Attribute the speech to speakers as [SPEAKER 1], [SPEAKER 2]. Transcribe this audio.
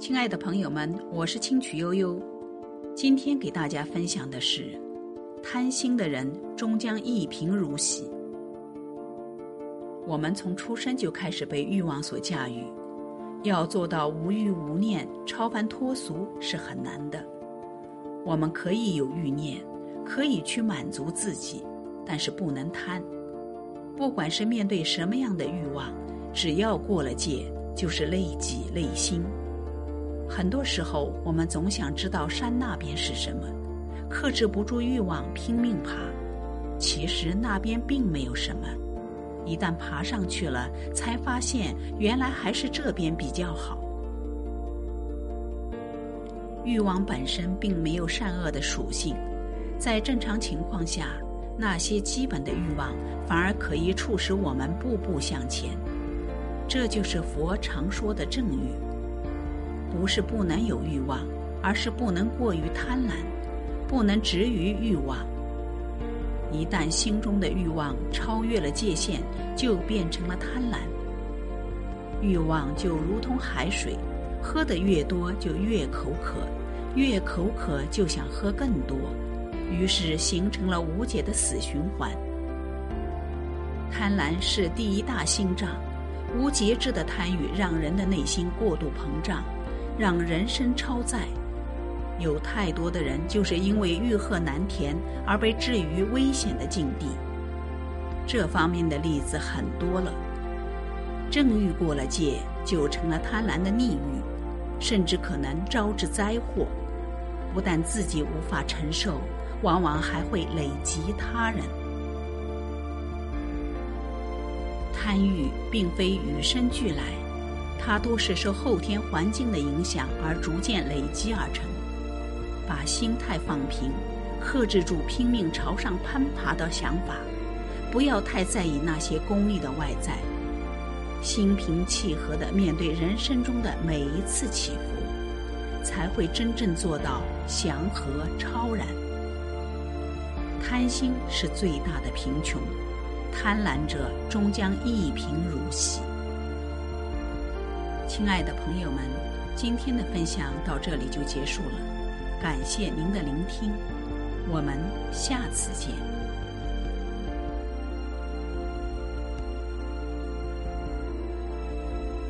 [SPEAKER 1] 亲爱的朋友们，我是清曲悠悠，今天给大家分享的是：贪心的人终将一贫如洗。我们从出生就开始被欲望所驾驭，要做到无欲无念、超凡脱俗是很难的。我们可以有欲念，可以去满足自己，但是不能贪。不管是面对什么样的欲望，只要过了界，就是累己累心。很多时候，我们总想知道山那边是什么，克制不住欲望，拼命爬。其实那边并没有什么，一旦爬上去了，才发现原来还是这边比较好。欲望本身并没有善恶的属性，在正常情况下，那些基本的欲望反而可以促使我们步步向前。这就是佛常说的正欲。不是不能有欲望，而是不能过于贪婪，不能执于欲望。一旦心中的欲望超越了界限，就变成了贪婪。欲望就如同海水，喝得越多就越口渴，越口渴就想喝更多，于是形成了无解的死循环。贪婪是第一大心脏，无节制的贪欲让人的内心过度膨胀。让人生超载，有太多的人就是因为欲壑难填而被置于危险的境地。这方面的例子很多了。正欲过了界，就成了贪婪的逆欲，甚至可能招致灾祸。不但自己无法承受，往往还会累及他人。贪欲并非与生俱来。它都是受后天环境的影响而逐渐累积而成。把心态放平，克制住拼命朝上攀爬的想法，不要太在意那些功利的外在，心平气和地面对人生中的每一次起伏，才会真正做到祥和超然。贪心是最大的贫穷，贪婪者终将一贫如洗。亲爱的朋友们，今天的分享到这里就结束了，感谢您的聆听，我们下次见。